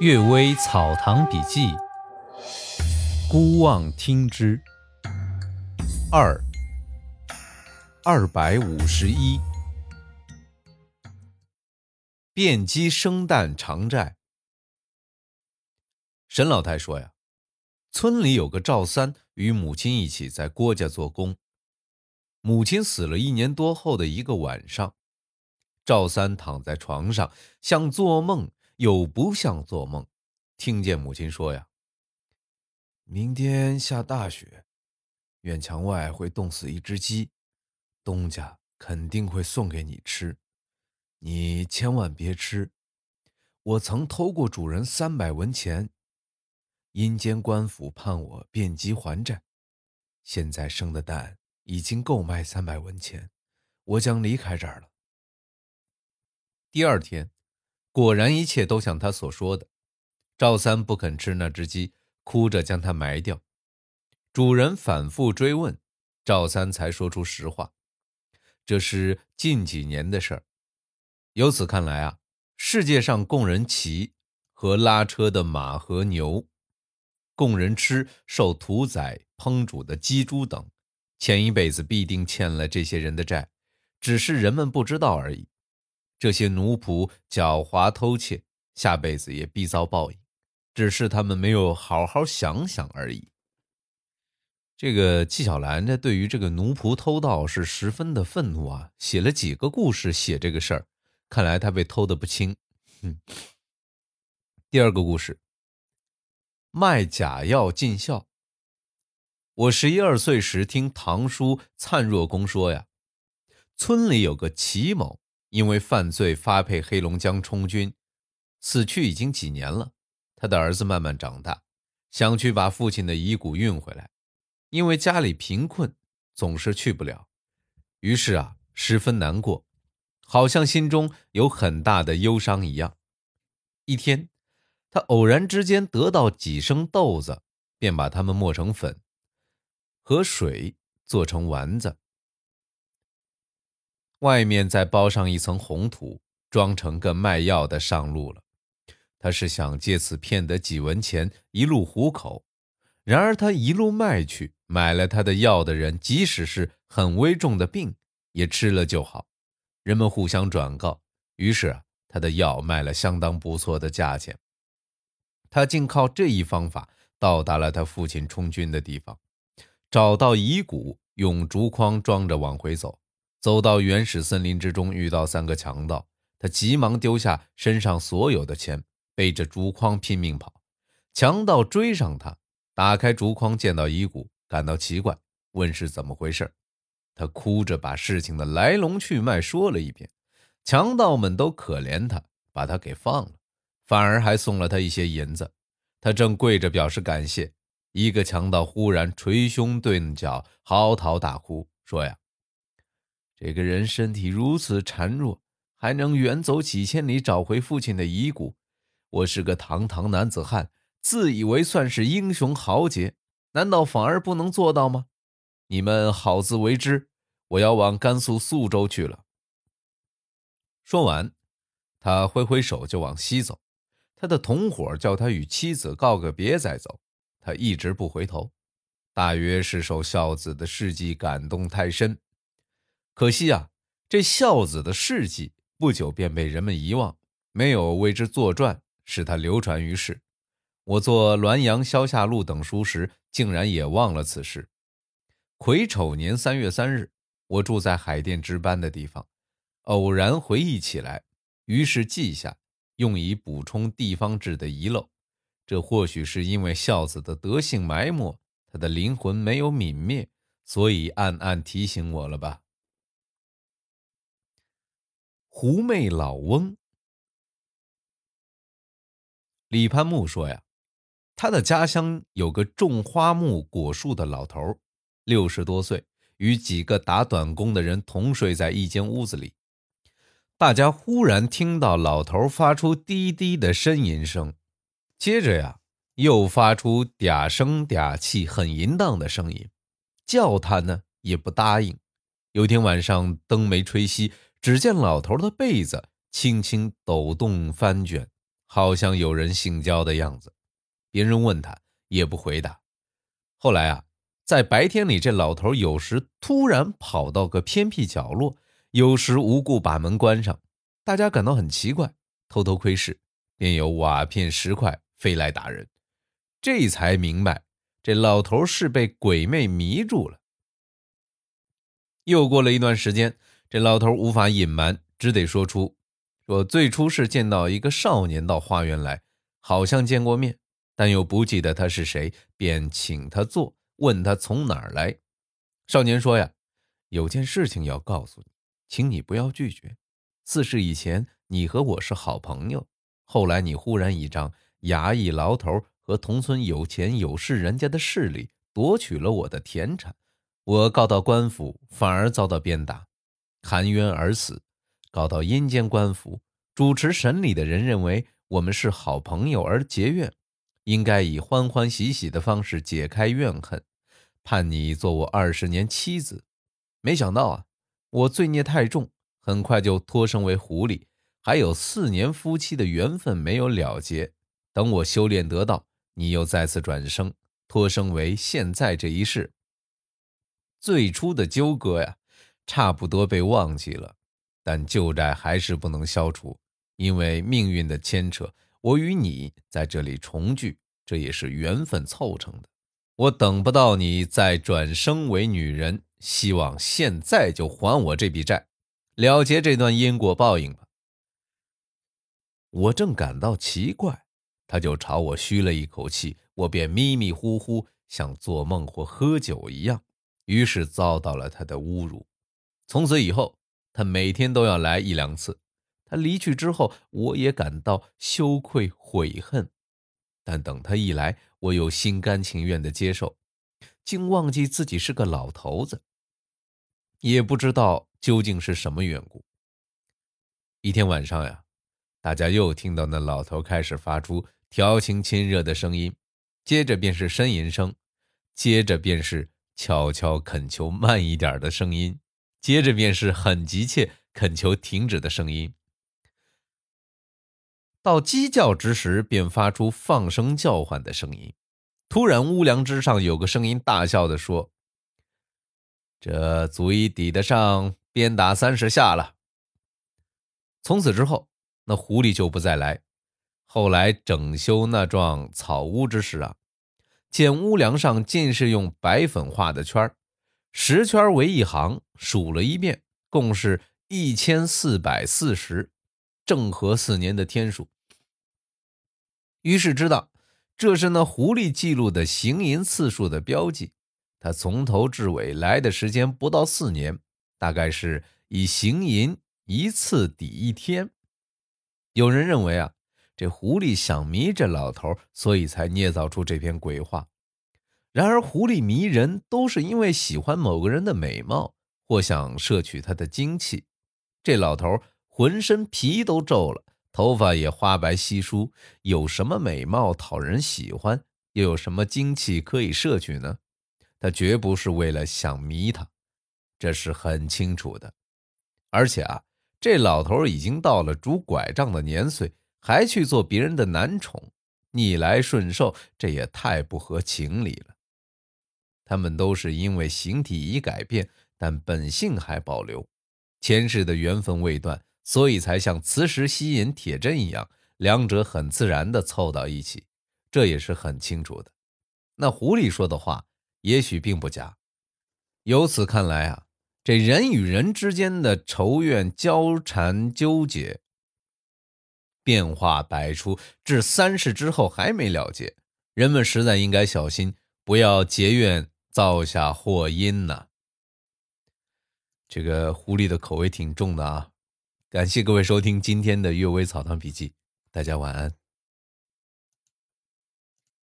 《岳微草堂笔记》，孤望听之。二二百五十一，遍鸡生蛋偿债。沈老太说呀，村里有个赵三，与母亲一起在郭家做工。母亲死了一年多后的一个晚上，赵三躺在床上，像做梦。又不像做梦，听见母亲说：“呀，明天下大雪，院墙外会冻死一只鸡，东家肯定会送给你吃，你千万别吃。我曾偷过主人三百文钱，阴间官府判我变鸡还债，现在生的蛋已经够卖三百文钱，我将离开这儿了。”第二天。果然，一切都像他所说的。赵三不肯吃那只鸡，哭着将它埋掉。主人反复追问，赵三才说出实话：这是近几年的事儿。由此看来啊，世界上供人骑和拉车的马和牛，供人吃受屠宰烹煮的鸡猪等，前一辈子必定欠了这些人的债，只是人们不知道而已。这些奴仆狡猾偷窃，下辈子也必遭报应，只是他们没有好好想想而已。这个纪晓岚呢，对于这个奴仆偷盗是十分的愤怒啊，写了几个故事写这个事儿，看来他被偷的不轻。哼第二个故事，卖假药尽孝。我十一二岁时听堂叔灿若公说呀，村里有个齐某。因为犯罪发配黑龙江充军，死去已经几年了。他的儿子慢慢长大，想去把父亲的遗骨运回来，因为家里贫困，总是去不了。于是啊，十分难过，好像心中有很大的忧伤一样。一天，他偶然之间得到几升豆子，便把它们磨成粉，和水做成丸子。外面再包上一层红土，装成个卖药的上路了。他是想借此骗得几文钱，一路糊口。然而他一路卖去，买了他的药的人，即使是很危重的病，也吃了就好。人们互相转告，于是啊，他的药卖了相当不错的价钱。他竟靠这一方法到达了他父亲充军的地方，找到遗骨，用竹筐装着往回走。走到原始森林之中，遇到三个强盗，他急忙丢下身上所有的钱，背着竹筐拼命跑。强盗追上他，打开竹筐，见到遗骨，感到奇怪，问是怎么回事。他哭着把事情的来龙去脉说了一遍。强盗们都可怜他，把他给放了，反而还送了他一些银子。他正跪着表示感谢，一个强盗忽然捶胸顿脚，嚎啕大哭，说呀。这个人身体如此孱弱，还能远走几千里找回父亲的遗骨。我是个堂堂男子汉，自以为算是英雄豪杰，难道反而不能做到吗？你们好自为之。我要往甘肃肃州去了。说完，他挥挥手就往西走。他的同伙叫他与妻子告个别再走，他一直不回头，大约是受孝子的事迹感动太深。可惜啊，这孝子的事迹不久便被人们遗忘，没有为之作传，使他流传于世。我做《滦阳消夏录》等书时，竟然也忘了此事。癸丑年三月三日，我住在海淀值班的地方，偶然回忆起来，于是记下，用以补充地方志的遗漏。这或许是因为孝子的德性埋没，他的灵魂没有泯灭，所以暗暗提醒我了吧。狐媚老翁，李潘木说呀，他的家乡有个种花木果树的老头，六十多岁，与几个打短工的人同睡在一间屋子里。大家忽然听到老头发出低低的呻吟声，接着呀，又发出嗲声嗲气、很淫荡的声音，叫他呢也不答应。有天晚上，灯没吹熄。只见老头的被子轻轻抖动翻卷，好像有人性交的样子。别人问他也不回答。后来啊，在白天里，这老头有时突然跑到个偏僻角落，有时无故把门关上，大家感到很奇怪，偷偷窥视，便有瓦片石块飞来打人。这才明白，这老头是被鬼魅迷住了。又过了一段时间，这老头无法隐瞒，只得说出：说最初是见到一个少年到花园来，好像见过面，但又不记得他是谁，便请他坐，问他从哪儿来。少年说：“呀，有件事情要告诉你，请你不要拒绝。四世以前，你和我是好朋友，后来你忽然倚仗衙役牢头。”和同村有钱有势人家的势力夺取了我的田产，我告到官府，反而遭到鞭打，含冤而死；告到阴间官府，主持审理的人认为我们是好朋友而结怨，应该以欢欢喜喜的方式解开怨恨，判你做我二十年妻子。没想到啊，我罪孽太重，很快就脱生为狐狸，还有四年夫妻的缘分没有了结。等我修炼得道。你又再次转生，托生为现在这一世。最初的纠葛呀，差不多被忘记了，但旧债还是不能消除，因为命运的牵扯，我与你在这里重聚，这也是缘分凑成的。我等不到你再转生为女人，希望现在就还我这笔债，了结这段因果报应吧。我正感到奇怪。他就朝我嘘了一口气，我便迷迷糊糊，像做梦或喝酒一样，于是遭到了他的侮辱。从此以后，他每天都要来一两次。他离去之后，我也感到羞愧悔恨，但等他一来，我又心甘情愿地接受，竟忘记自己是个老头子，也不知道究竟是什么缘故。一天晚上呀，大家又听到那老头开始发出。调情亲热的声音，接着便是呻吟声，接着便是悄悄恳求慢一点的声音，接着便是很急切恳求停止的声音。到鸡叫之时，便发出放声叫唤的声音。突然，屋梁之上有个声音大笑的说：“这足以抵得上鞭打三十下了。”从此之后，那狐狸就不再来。后来整修那幢草屋之时啊，见屋梁上尽是用白粉画的圈十圈为一行，数了一遍，共是一千四百四十，正合四年的天数。于是知道这是那狐狸记录的行淫次数的标记。他从头至尾来的时间不到四年，大概是以行淫一次抵一天。有人认为啊。这狐狸想迷这老头，所以才捏造出这篇鬼话。然而，狐狸迷人都是因为喜欢某个人的美貌，或想摄取他的精气。这老头浑身皮都皱了，头发也花白稀疏，有什么美貌讨人喜欢，又有什么精气可以摄取呢？他绝不是为了想迷他，这是很清楚的。而且啊，这老头已经到了拄拐杖的年岁。还去做别人的男宠，逆来顺受，这也太不合情理了。他们都是因为形体已改变，但本性还保留，前世的缘分未断，所以才像磁石吸引铁针一样，两者很自然地凑到一起，这也是很清楚的。那狐狸说的话也许并不假。由此看来啊，这人与人之间的仇怨、交缠、纠结。变化百出，至三世之后还没了结，人们实在应该小心，不要结怨造下祸因呐。这个狐狸的口味挺重的啊！感谢各位收听今天的《阅微草堂笔记》，大家晚安。